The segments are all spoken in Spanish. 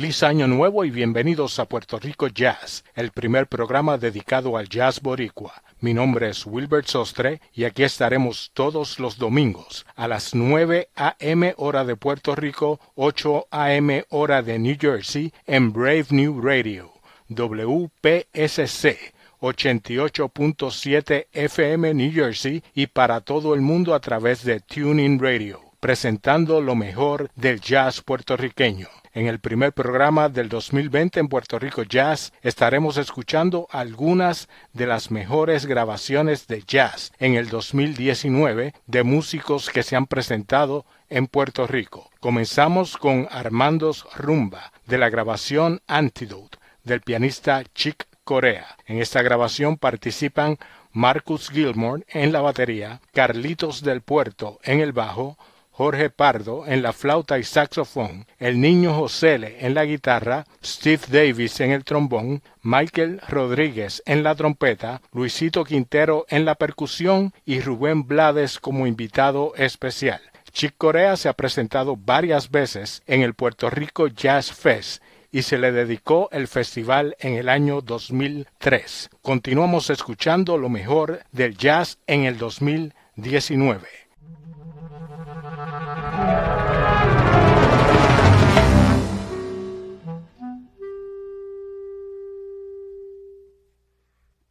Feliz año nuevo y bienvenidos a Puerto Rico Jazz, el primer programa dedicado al jazz boricua. Mi nombre es Wilbert Sostre y aquí estaremos todos los domingos a las 9 a.m. hora de Puerto Rico, 8 a.m. hora de New Jersey en Brave New Radio, WPSC 88.7 FM New Jersey y para todo el mundo a través de Tuning Radio, presentando lo mejor del jazz puertorriqueño. En el primer programa del 2020 en Puerto Rico Jazz estaremos escuchando algunas de las mejores grabaciones de jazz en el 2019 de músicos que se han presentado en Puerto Rico. Comenzamos con Armandos Rumba de la grabación Antidote del pianista Chick Corea. En esta grabación participan Marcus Gilmore en la batería, Carlitos del Puerto en el bajo, Jorge Pardo en la flauta y saxofón, el niño Josele en la guitarra, Steve Davis en el trombón, Michael Rodríguez en la trompeta, Luisito Quintero en la percusión y Rubén Blades como invitado especial. Chick Corea se ha presentado varias veces en el Puerto Rico Jazz Fest y se le dedicó el festival en el año 2003. Continuamos escuchando lo mejor del jazz en el 2019.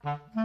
Mm-hmm.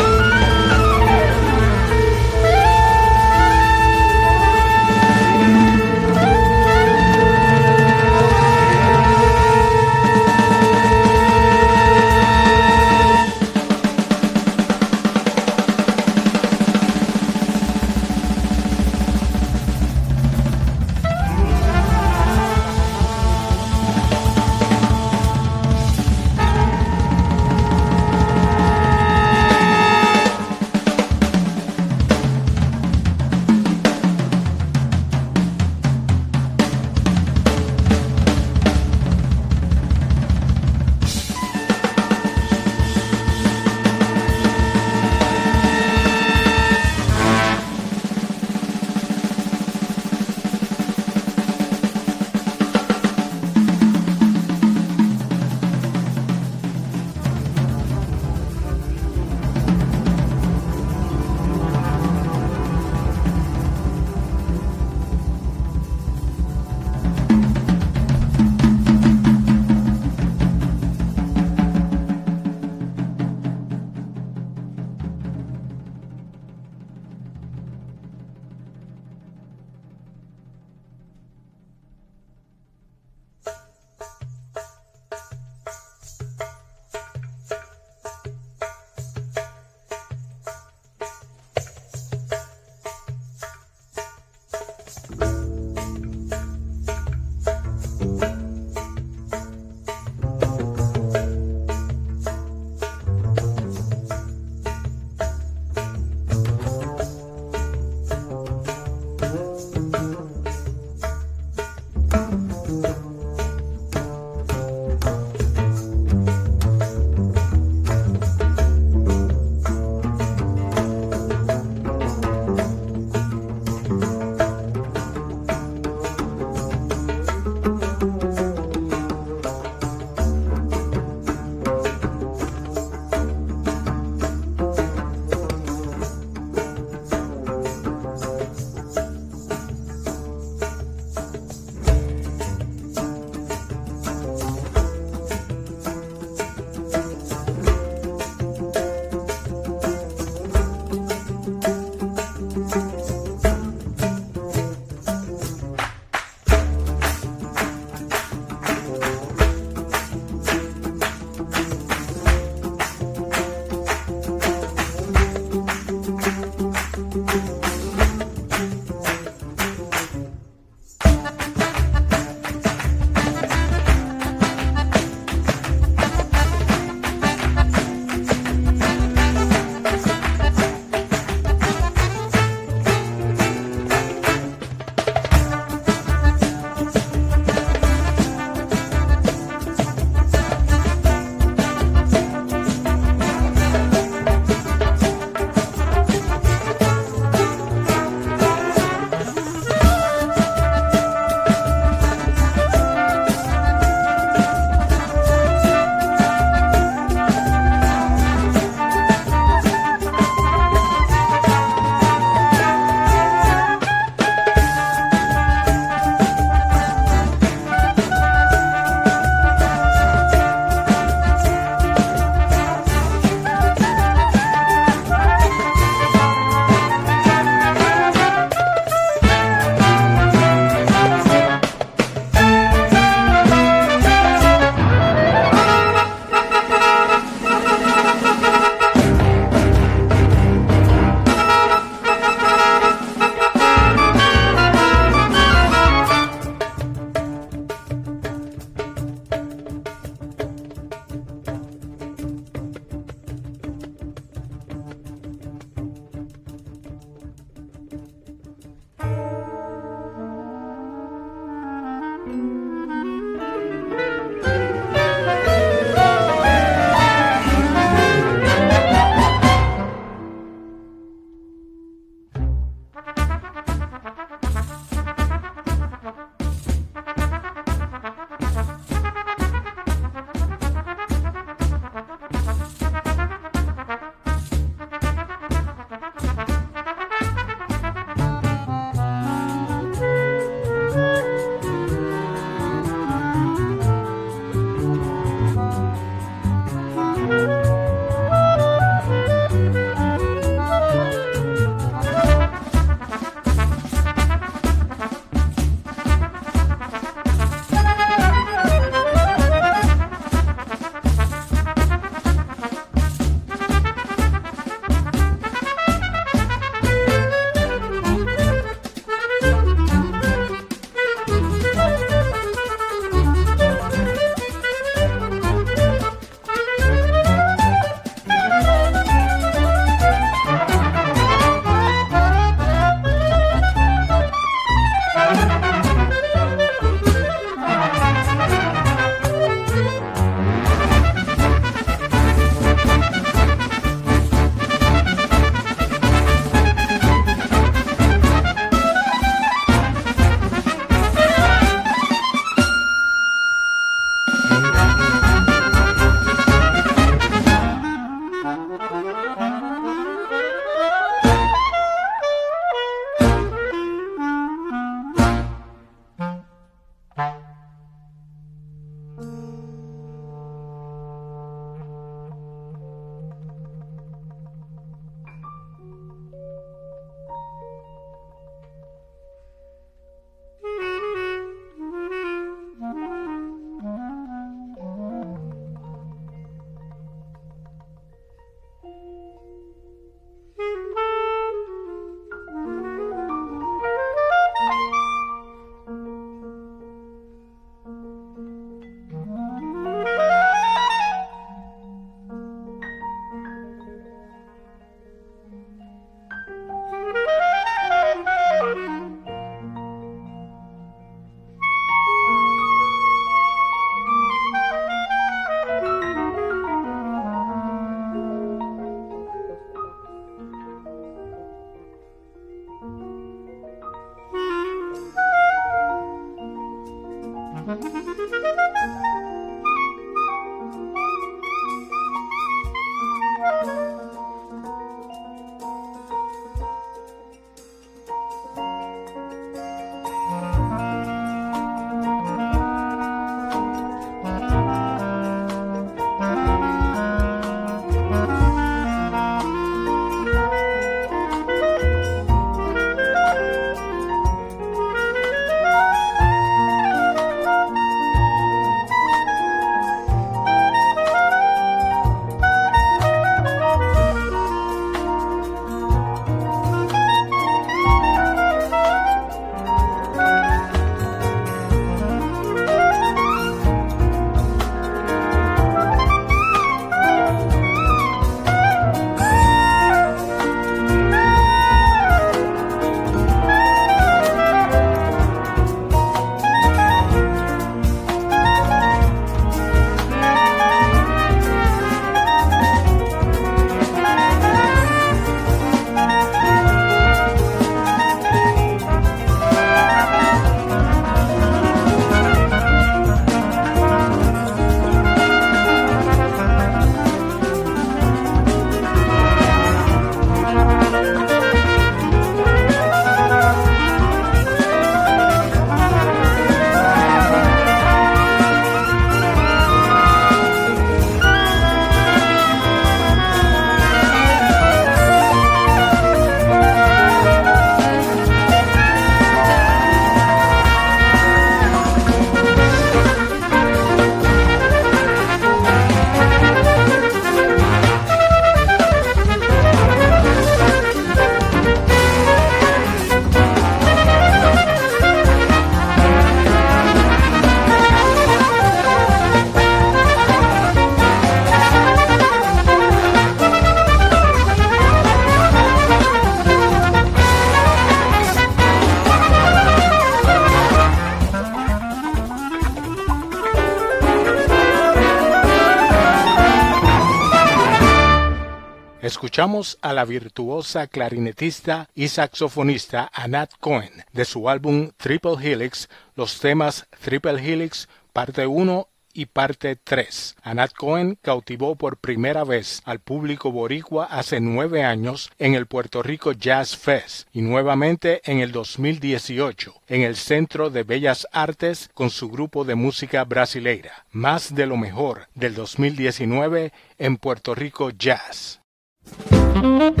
Escuchamos a la virtuosa clarinetista y saxofonista Anat Cohen de su álbum Triple Helix los temas Triple Helix parte 1 y parte 3. Anat Cohen cautivó por primera vez al público boricua hace nueve años en el Puerto Rico Jazz Fest y nuevamente en el 2018 en el Centro de Bellas Artes con su grupo de música brasileira. Más de lo mejor del 2019 en Puerto Rico Jazz. Thank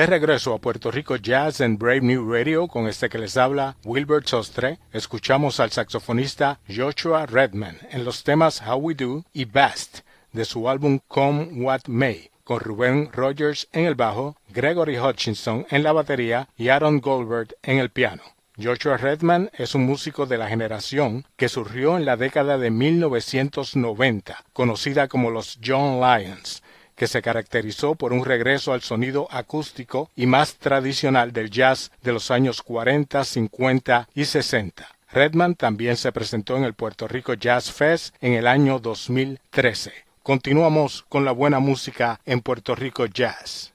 De regreso a Puerto Rico Jazz en Brave New Radio con este que les habla Wilbert Sostre, escuchamos al saxofonista Joshua Redman en los temas How We Do y Best de su álbum Come What May, con Rubén Rogers en el bajo, Gregory Hutchinson en la batería y Aaron Goldberg en el piano. Joshua Redman es un músico de la generación que surgió en la década de 1990, conocida como los John Lions, que se caracterizó por un regreso al sonido acústico y más tradicional del jazz de los años 40, 50 y 60. Redman también se presentó en el Puerto Rico Jazz Fest en el año 2013. Continuamos con la buena música en Puerto Rico Jazz.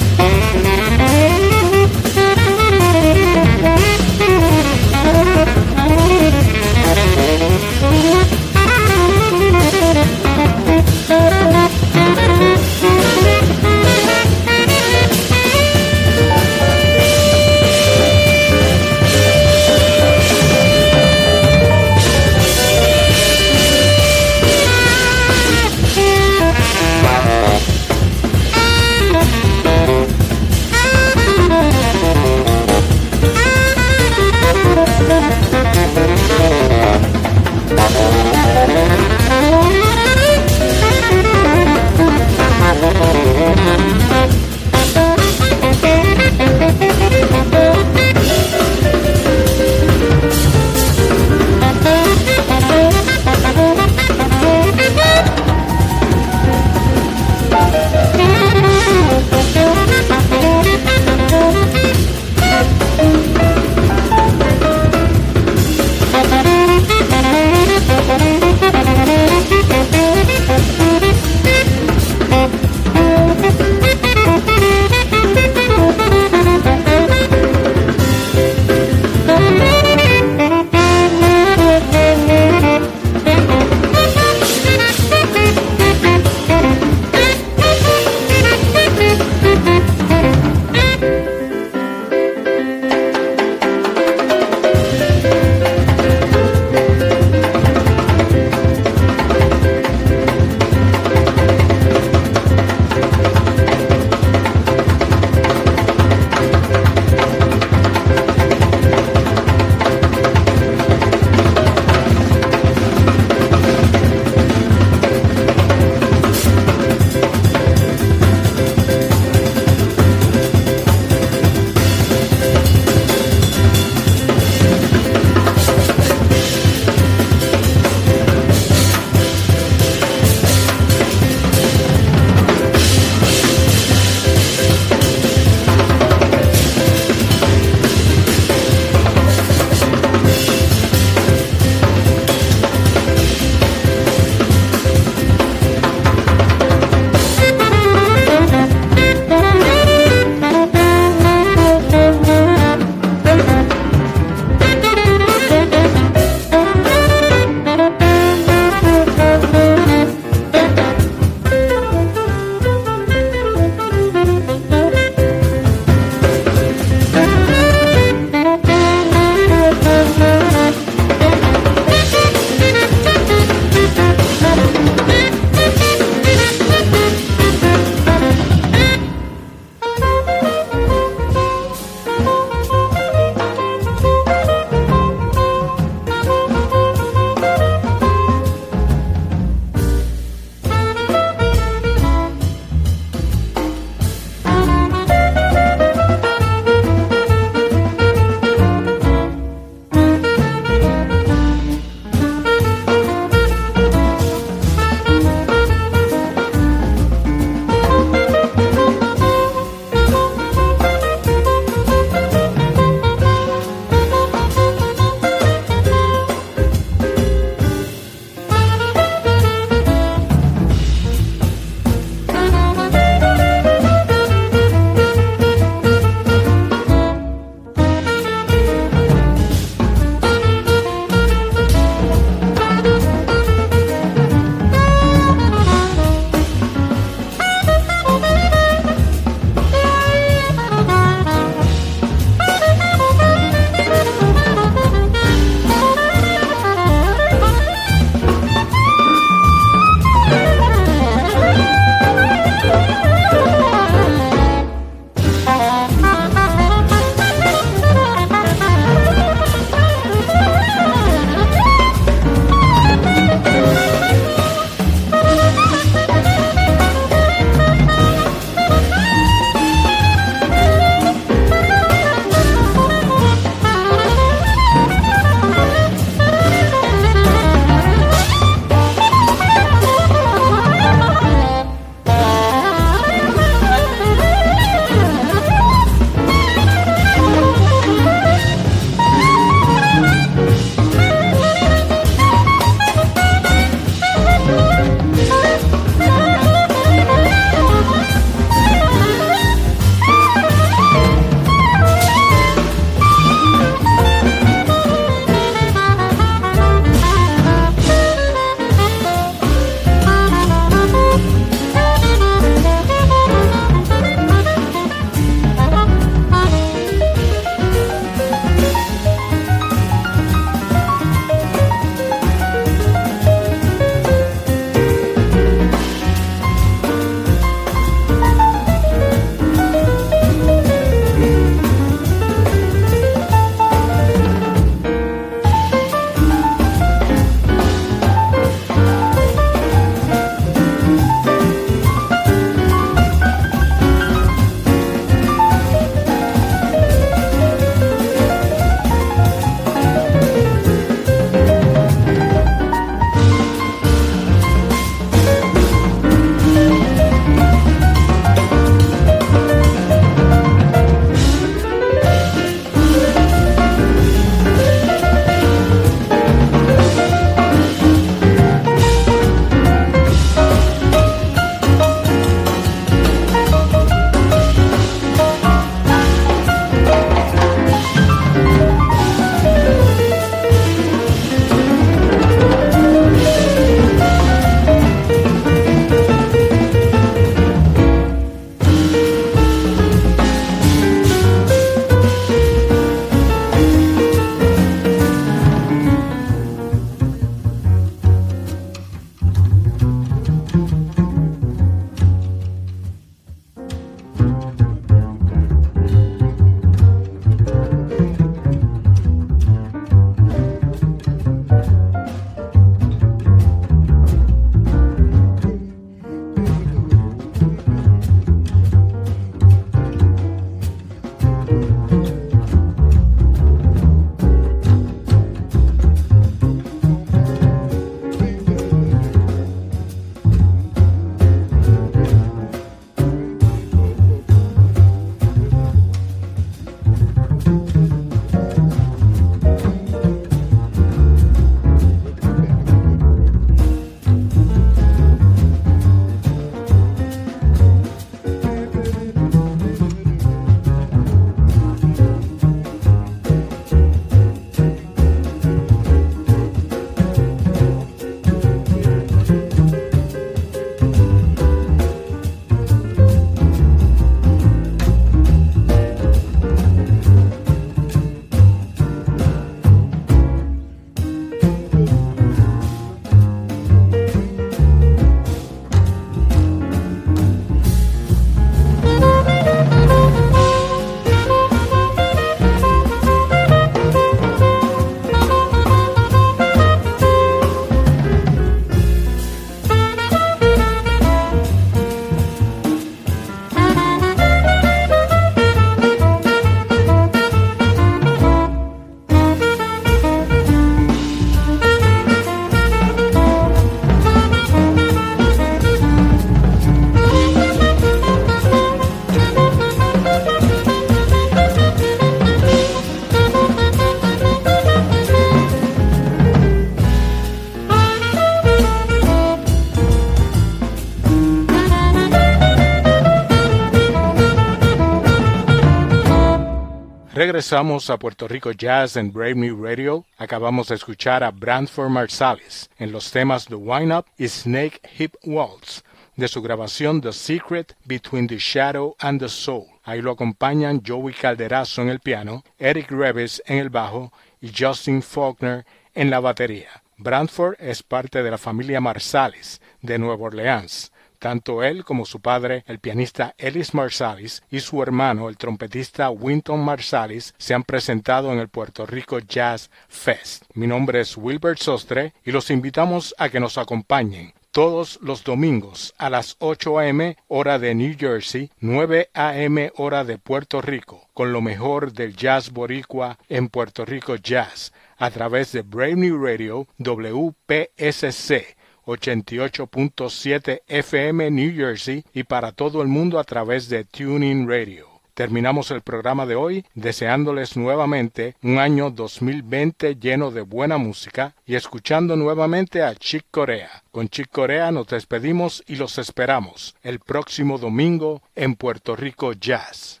Regresamos a Puerto Rico Jazz en Brave New Radio. Acabamos de escuchar a Brantford Marsalis en los temas The Wine Up y Snake Hip Waltz de su grabación The Secret Between the Shadow and the Soul. Ahí lo acompañan Joey Calderazo en el piano, Eric Reves en el bajo y Justin Faulkner en la batería. Brantford es parte de la familia Marsalis de Nueva Orleans. Tanto él como su padre, el pianista Ellis Marsalis, y su hermano, el trompetista Winton Marsalis, se han presentado en el Puerto Rico Jazz Fest. Mi nombre es Wilbert Sostre y los invitamos a que nos acompañen todos los domingos a las 8 a.m. hora de New Jersey, 9 a.m. hora de Puerto Rico, con lo mejor del jazz boricua en Puerto Rico Jazz, a través de Brave New Radio WPSC 88.7 FM New Jersey y para todo el mundo a través de Tuning Radio. Terminamos el programa de hoy deseándoles nuevamente un año 2020 lleno de buena música y escuchando nuevamente a Chick Corea. Con Chick Corea nos despedimos y los esperamos el próximo domingo en Puerto Rico Jazz.